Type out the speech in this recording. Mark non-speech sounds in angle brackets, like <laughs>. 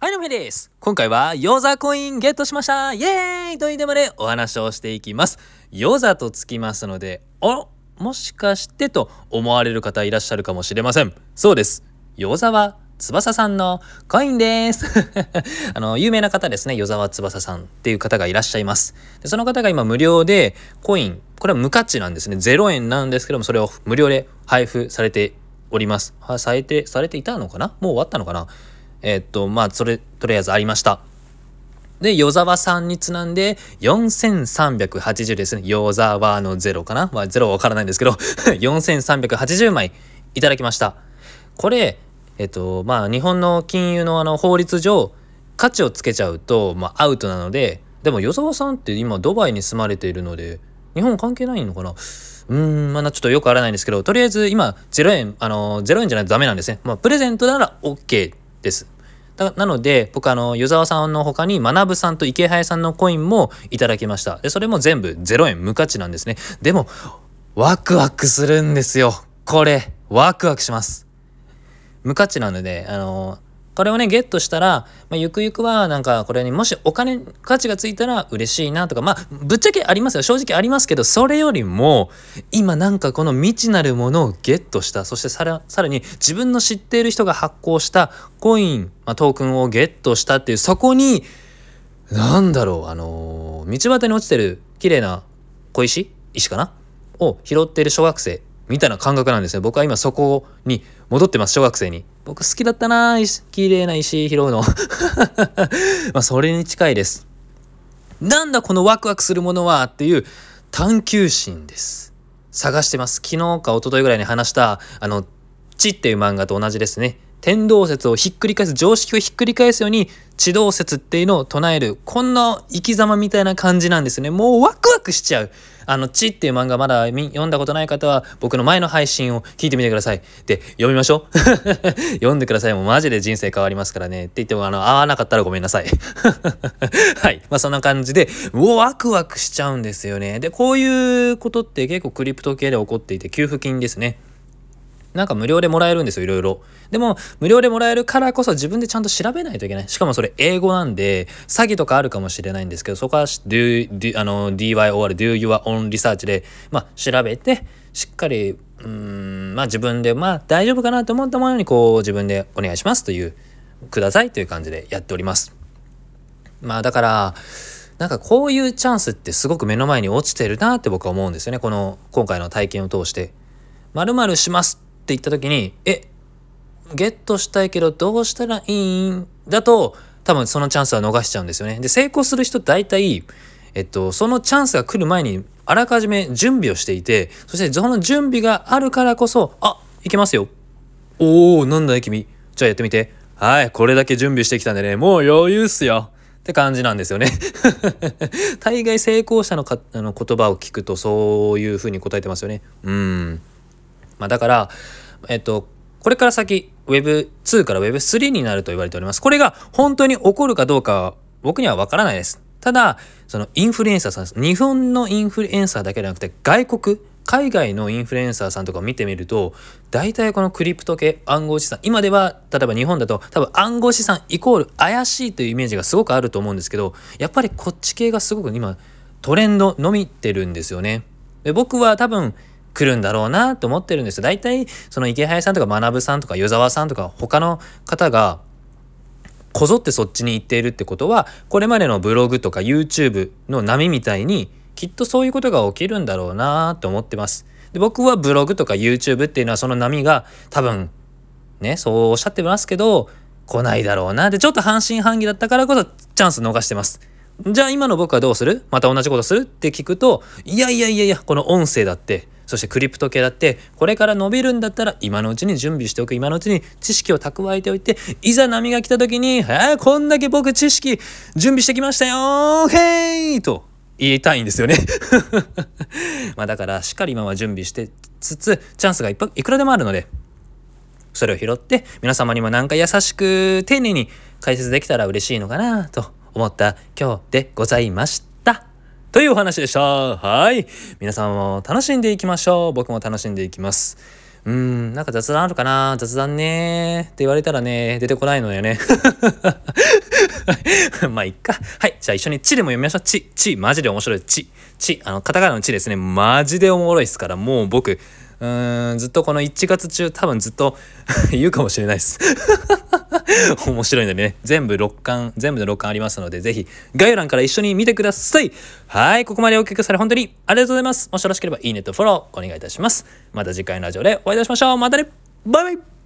はい、のめです。今回は、ヨザコインゲットしましたイエーイというテーマでお話をしていきます。ヨザとつきますので、おもしかしてと思われる方いらっしゃるかもしれません。そうです。ヨザは翼さんのコインです。<laughs> あの、有名な方ですね。与沢翼さんっていう方がいらっしゃいます。でその方が今無料でコイン、これは無価値なんですね。0円なんですけども、それを無料で配布されております。はされて、されていたのかな？もう終わったのかな？えー、っと、まあ、それ、とりあえずありました。で、与沢さんにちなんで、4380ですね。与沢の0かな？まあ、0はわからないんですけど、<laughs> 4380枚いただきました。これ、えっと、まあ、日本の金融のあの法律上、価値をつけちゃうと、まあ、アウトなので、でも、与沢さんって今、ドバイに住まれているので、日本関係ないのかな？うーん、まあ、ちょっとよくわからないんですけど、とりあえず今、0円、あの、0円じゃないとダメなんですね。まあ、プレゼントなら OK です。なので僕あの湯沢さんの他に学さんと池早さんのコインもいただきました。でそれも全部0円無価値なんですね。でもワクワクするんですよ。これワクワクします。無価値なのであのこれをねゲットしたら、まあ、ゆくゆくはなんかこれにもしお金価値がついたら嬉しいなとかまあぶっちゃけありますよ。正直ありますけどそれよりも今なんかこの未知なるものをゲットした。そしてさらさらに自分の知っている人が発行したコイン、まあ、トークンをゲットしたっていうそこになんだろうあのー、道端に落ちてる綺麗な小石？石かな？を拾っている小学生みたいな感覚なんですね。僕は今そこに戻ってます小学生に。僕好きだったな綺麗な石拾うの。<laughs> まあそれに近いです。なんだこのワクワクするものはっていう探求心です。探してます。昨日か一昨日ぐらいに話したあの「ち」っていう漫画と同じですね。天動説をひっくり返す常識をひっくり返すように地動説っていうのを唱えるこんな生き様みたいな感じなんですね。もうワクワクしちゃう。あの地っていう漫画まだ読んだことない方は僕の前の配信を聞いてみてください。<laughs> で読みましょう。読んでくださいもうマジで人生変わりますからね。って言ってもあの合わなかったらごめんなさい。<laughs> はい。まあそんな感じでうワクワクしちゃうんですよね。でこういうことって結構クリプト系で起こっていて給付金ですね。なんか無料でもらえるんですよ、いろいろ。でも、無料でもらえるからこそ自分でちゃんと調べないといけない。しかもそれ英語なんで、詐欺とかあるかもしれないんですけど、そこは do, do, あの DYOR, do your own research で、まあ、調べて、しっかり、うん、まあ自分で、まあ大丈夫かなと思ったものに、こう自分でお願いしますという、くださいという感じでやっております。まあだから、なんかこういうチャンスってすごく目の前に落ちてるなって僕は思うんですよね。この今回の体験を通して。〇〇しますって言った時にえゲットしたいけどどうしたらいいん？だと多分そのチャンスは逃しちゃうんですよね。で成功する人大体えっと、そのチャンスが来る前にあらかじめ準備をしていてそしてその準備があるからこそあいけますよ。おおなんだい君。じゃあやってみて。はいこれだけ準備してきたんでね。もう余裕っすよ。って感じなんですよね。<laughs> 大概成功者のかあの言葉を聞くとそういうふうに答えてますよね。うん。まあ、だから、えっと、これから先 Web2 から Web3 になると言われております。これが本当に起こるかどうかは僕にはわからないです。ただ、そのインフルエンサーさん、日本のインフルエンサーだけではなくて外国、海外のインフルエンサーさんとかを見てみると、大体このクリプト系暗号資産、今では例えば日本だと多分暗号資産イコール怪しいというイメージがすごくあると思うんですけど、やっぱりこっち系がすごく今トレンド伸びてるんですよね。で僕は多分来るんだろうなと思ってるんですよ。大体その池早さんとか学さんとか与沢さんとか他の方がこぞってそっちに行っているってことはこれまでのブログとか YouTube の波みたいにきっとそういうことが起きるんだろうなと思ってます。で僕はブログとか YouTube っていうのはその波が多分ねそうおっしゃってますけど来ないだろうなでちょっと半信半疑だったからこそチャンス逃してます。じゃあ今の僕はどうする？また同じことする？って聞くといやいやいやいやこの音声だってそしてクリプト系だってこれから伸びるんだったら今のうちに準備しておく今のうちに知識を蓄えておいていざ波が来た時に「えーこんだけ僕知識準備してきましたよへい!」と言いたいんですよね。<laughs> まだからしっかり今は準備してつつチャンスがいっぱいいくらでもあるのでそれを拾って皆様にもなんか優しく丁寧に解説できたら嬉しいのかなと思った今日でございました。というお話でした。はい。皆さんも楽しんでいきましょう。僕も楽しんでいきます。うーん、なんか雑談あるかな？雑談ねって言われたらね、出てこないのよね。<laughs> まあ、いっか。はい。じゃあ一緒に「ち」でも読みましょう。ち、ち、マジで面白い。ち、ち、あの、カタカナの「ち」ですね。マジでおもろいですから、もう僕、うーんずっとこの1月中多分ずっと <laughs> 言うかもしれないです。<laughs> 面白いのでね。全部6巻全部の6巻ありますのでぜひ概要欄から一緒に見てください。はいここまでお聞きくださり本当にありがとうございます。もしよろしければいいねとフォローお願いいたします。また次回のラジオでお会いいたしましょう。またね。バイバイ。